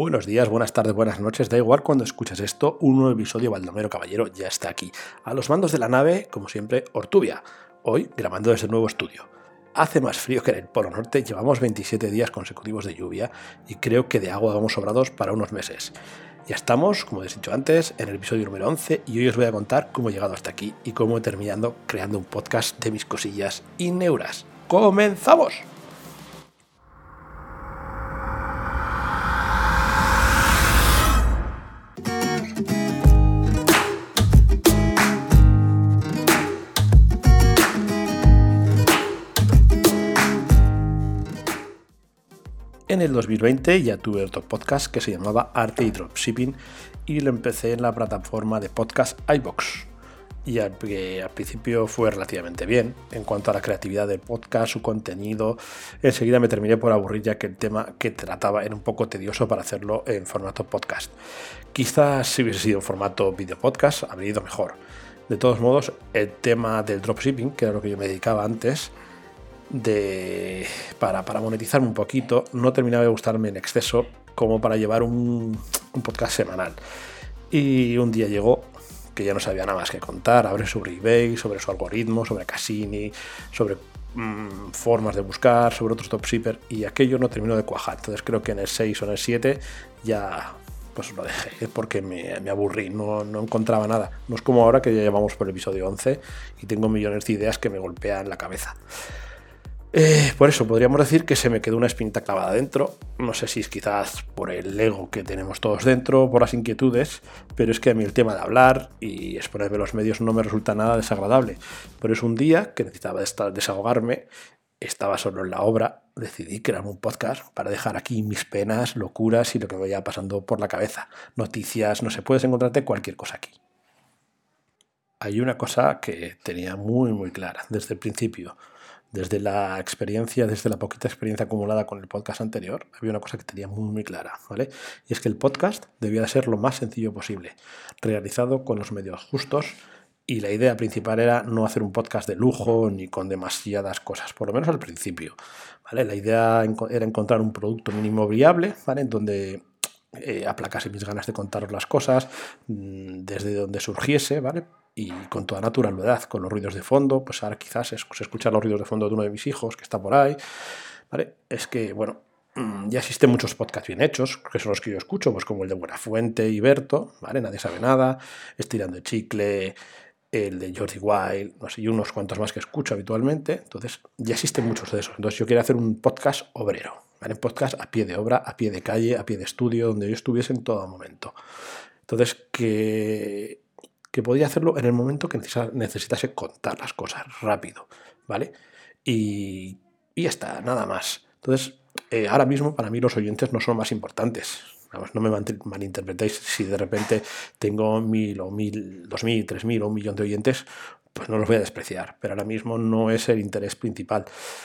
Buenos días, buenas tardes, buenas noches, da igual cuando escuches esto, un nuevo episodio Baldomero Caballero ya está aquí. A los mandos de la nave, como siempre, Ortubia, hoy grabando desde el nuevo estudio. Hace más frío que en el Polo Norte, llevamos 27 días consecutivos de lluvia y creo que de agua vamos sobrados para unos meses. Ya estamos, como he dicho antes, en el episodio número 11 y hoy os voy a contar cómo he llegado hasta aquí y cómo he terminado creando un podcast de mis cosillas y neuras. ¡Comenzamos! En el 2020 ya tuve otro podcast que se llamaba Arte y Dropshipping y lo empecé en la plataforma de podcast iBox. Y al, al, principio fue relativamente bien en cuanto a la creatividad del podcast, su contenido. Enseguida me terminé por aburrir ya que el tema que trataba era un poco tedioso para hacerlo en formato podcast. Quizás si hubiese sido en formato video podcast habría ido mejor. De todos modos, el tema del dropshipping, que era lo que yo me dedicaba antes, de, para, para monetizarme un poquito, no terminaba de gustarme en exceso como para llevar un, un, podcast semanal. Y un día llegó que ya no sabía nada más que contar, hablé sobre eBay, sobre su algoritmo, sobre Cassini, sobre mmm, formas de buscar, sobre otros dropshippers y aquello no terminó de cuajar. Entonces creo que en el 6 o en el 7 ya pues lo dejé porque me, me aburrí, no, no, encontraba nada. No es como ahora que ya llevamos por el episodio 11 y tengo millones de ideas que me golpean la cabeza. Eh, por eso podríamos decir que se me quedó una espinta clavada dentro. No sé si es quizás por el ego que tenemos todos dentro, por las inquietudes, pero es que a mí el tema de hablar y exponerme los medios no me resulta nada desagradable. Pero es un día que necesitaba desahogarme, estaba solo en la obra, decidí crear un podcast para dejar aquí mis penas, locuras y lo que me vaya pasando por la cabeza. Noticias, no sé, puedes encontrarte cualquier cosa aquí. Hay una cosa que tenía muy muy clara desde el principio desde la experiencia, desde la poquita experiencia acumulada con el podcast anterior, había una cosa que tenía muy, muy clara, ¿vale? Y es que el podcast debía de ser lo más sencillo posible, realizado con los medios justos, y la idea principal era no hacer un podcast de lujo ni con demasiadas cosas, por lo menos al principio, ¿vale? La idea era encontrar un producto mínimo viable, ¿vale? Donde eh, aplacase mis ganas de contaros las cosas, mm, desde donde surgiese, ¿vale? y con toda naturalidad, con los ruidos de fondo, pues ahora quizás se escuchan los ruidos de fondo de uno de mis hijos que está por ahí, ¿vale? Es que, bueno, mm, ya existen muchos podcasts bien hechos, que son los que yo escucho, pues como el de Buenafuente y Berto, ¿vale? Nadie sabe nada, Estirando el Chicle, el de Jordi Wild, no sé, y unos cuantos más que escucho habitualmente, entonces ya existen muchos de esos, entonces yo quiero hacer un podcast obrero, ¿vale? Un podcast a pie de obra, a pie de calle, a pie de estudio, donde yo estuviese en todo momento. Entonces, que que podía hacerlo en el momento que necesitase contar las cosas rápido, ¿vale? Y, y ya está, nada más. Entonces, eh, ahora mismo para mí los oyentes no son más importantes. No me malinterpretéis si de repente tengo mil o mil, dos mil, tres mil o un millón de oyentes, pues no los voy a despreciar. Pero ahora mismo no es el interés principal,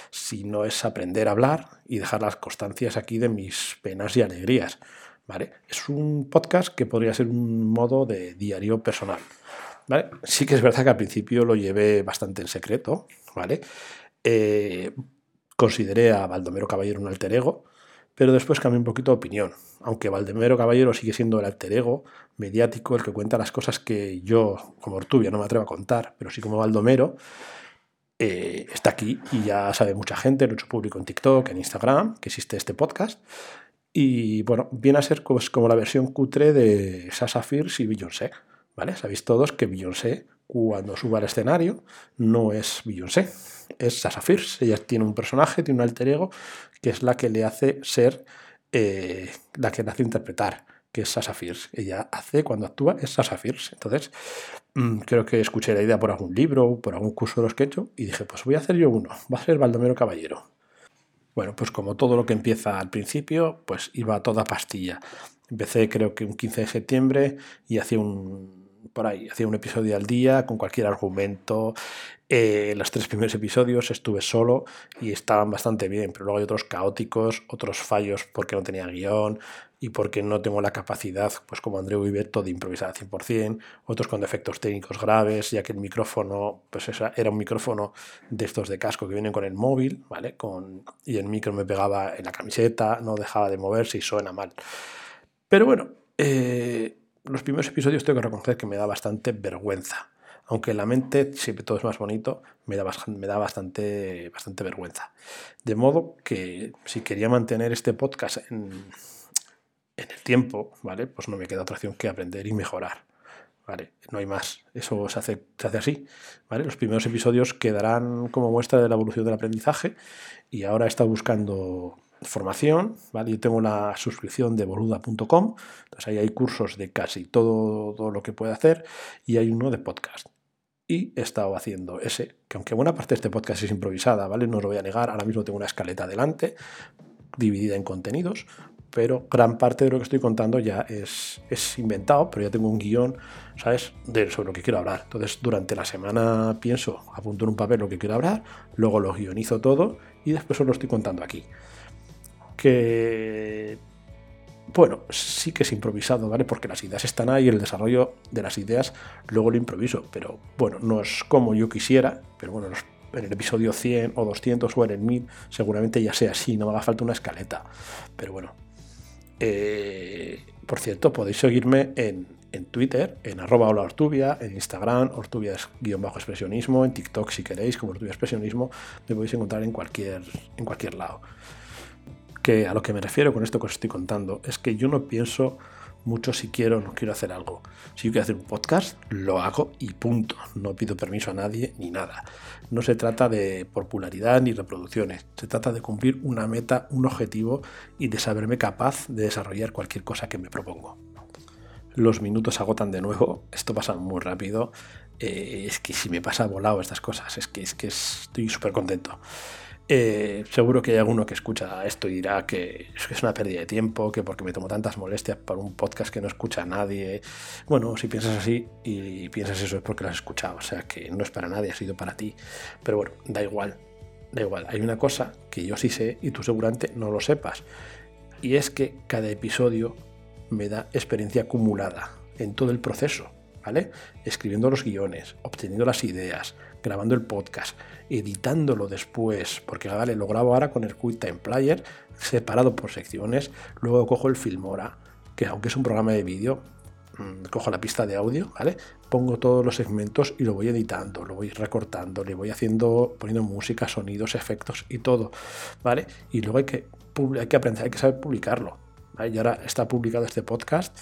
sino es aprender a hablar y dejar las constancias aquí de mis penas y alegrías. ¿vale? Es un podcast que podría ser un modo de diario personal. ¿vale? Sí que es verdad que al principio lo llevé bastante en secreto, ¿vale? Eh, consideré a Baldomero Caballero un alter ego, pero después cambié un poquito de opinión. Aunque Baldomero Caballero sigue siendo el alter ego mediático, el que cuenta las cosas que yo, como Ortubia, no me atrevo a contar, pero sí como Baldomero, eh, está aquí y ya sabe mucha gente, lo he hecho público en TikTok, en Instagram, que existe este podcast. Y bueno, viene a ser pues, como la versión cutre de Sasha Fierce y Beyoncé. ¿Vale? Sabéis todos que Beyoncé, cuando sube al escenario, no es Beyoncé, es Sasha Fierce. Ella tiene un personaje, tiene un alter ego, que es la que le hace ser, eh, la que le hace interpretar, que es Sasha Fierce. Ella hace, cuando actúa, es Sasha Fierce. Entonces, mmm, creo que escuché la idea por algún libro, por algún curso de los que he hecho, y dije, pues voy a hacer yo uno, va a ser Baldomero Caballero. Bueno, pues como todo lo que empieza al principio, pues iba a toda pastilla. Empecé creo que un 15 de septiembre y hacía un por ahí, hacía un episodio al día con cualquier argumento. Eh, los tres primeros episodios estuve solo y estaban bastante bien, pero luego hay otros caóticos, otros fallos porque no tenía guion y porque no tengo la capacidad, pues como Andreu y de improvisar al 100%, otros con defectos técnicos graves, ya que el micrófono, pues era un micrófono de estos de casco que vienen con el móvil, ¿vale? Con, y el micro me pegaba en la camiseta, no dejaba de moverse y suena mal. Pero bueno, eh, los primeros episodios tengo que reconocer que me da bastante vergüenza. Aunque en la mente siempre todo es más bonito, me da, me da bastante, bastante vergüenza. De modo que si quería mantener este podcast en, el tiempo, ¿vale? Pues no me queda otra opción que aprender y mejorar. ¿vale? No hay más. Eso se hace, se hace así, ¿vale? Los primeros episodios quedarán como muestra de la evolución del aprendizaje y ahora he estado buscando formación. Yo tengo la suscripción de boluda.com, entonces ahí hay cursos de casi todo, lo que puede hacer y hay uno de podcast. Y he estado haciendo ese, que aunque buena parte de este podcast es improvisada, ¿vale? No os lo voy a negar, ahora mismo tengo una escaleta adelante, dividida en contenidos, pero gran parte de lo que estoy contando ya es, es inventado, pero ya tengo un guion, ¿sabes?, de, sobre lo que quiero hablar. Entonces, durante la semana pienso, apunto en un papel lo que quiero hablar, luego lo guionizo todo y después os estoy contando aquí. Que, bueno, sí que es improvisado, ¿vale? Porque las ideas están ahí, el desarrollo de las ideas luego lo improviso, pero bueno, no es como yo quisiera, pero bueno, en el episodio 100 o 200 o en el 1000 seguramente ya sea así, no me haga falta una escaleta. Pero bueno, eh, por cierto, podéis seguirme en, Twitter, en arroba hola Ortubia, en Instagram, Ortubia-expresionismo, en TikTok si queréis, como Ortubia Expresionismo, me podéis encontrar en cualquier, en cualquier lado. Que a lo que me refiero con esto que os estoy contando es que yo no pienso mucho si quiero o no quiero hacer algo. Si yo quiero hacer un podcast, lo hago y punto. No pido permiso a nadie ni nada. No se trata de popularidad ni reproducciones. Se trata de cumplir una meta, un objetivo y de saberme capaz de desarrollar cualquier cosa que me propongo. Los minutos agotan de nuevo. Esto pasa muy rápido. Eh, es que si me pasa volado estas cosas, es que, es que estoy súper contento. Eh, seguro que hay alguno que escucha esto y dirá que es una pérdida de tiempo, que porque me tomo tantas molestias para un podcast que no escucha a nadie. Bueno, si piensas así y piensas eso es porque lo has escuchado, o sea que no es para nadie, ha sido para ti. Pero bueno, da igual, da igual. Hay una cosa que yo sí sé y tú seguramente no lo sepas, y es que cada episodio me da experiencia acumulada en todo el proceso. ¿Vale? Escribiendo los guiones, obteniendo las ideas, grabando el podcast, editándolo después, porque vale, lo grabo ahora con el QuickTime Player, separado por secciones, luego cojo el Filmora, que aunque es un programa de vídeo, mm, cojo la pista de audio, ¿vale? Pongo todos los segmentos y lo voy editando, lo voy recortando, le voy haciendo, poniendo música, sonidos, efectos y todo, ¿vale? Y luego hay que, aprender, hay que saber publicarlo. Y ahora está publicado este podcast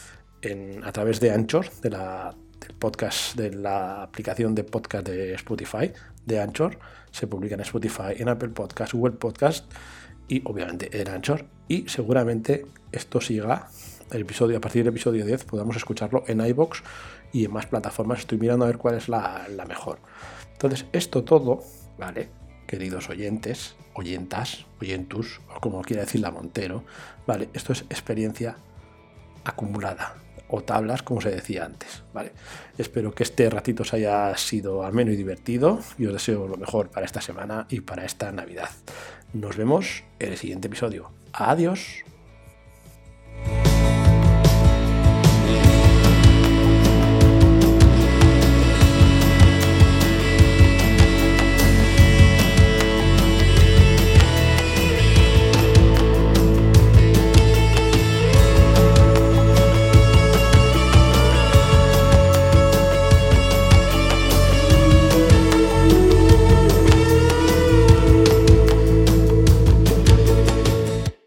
a través de Anchor, de la, podcast, de la aplicación de podcast de Spotify, de Anchor. Se publica en Spotify, en Apple Podcast, Google Podcast y obviamente en Anchor. Y seguramente esto siga el episodio, a partir del episodio 10 podamos escucharlo en iBox y en más plataformas. Estoy mirando a ver cuál es la, la mejor. Entonces, esto todo, ¿vale? Queridos oyentes, oyentas, oyentus, o como quiera decir la Montero, ¿vale? Esto es experiencia acumulada o tablas, como se decía antes. ¿vale? Espero que este ratito os haya sido ameno y divertido y os deseo lo mejor para esta semana y para esta Navidad. Nos vemos en el siguiente episodio. Adiós.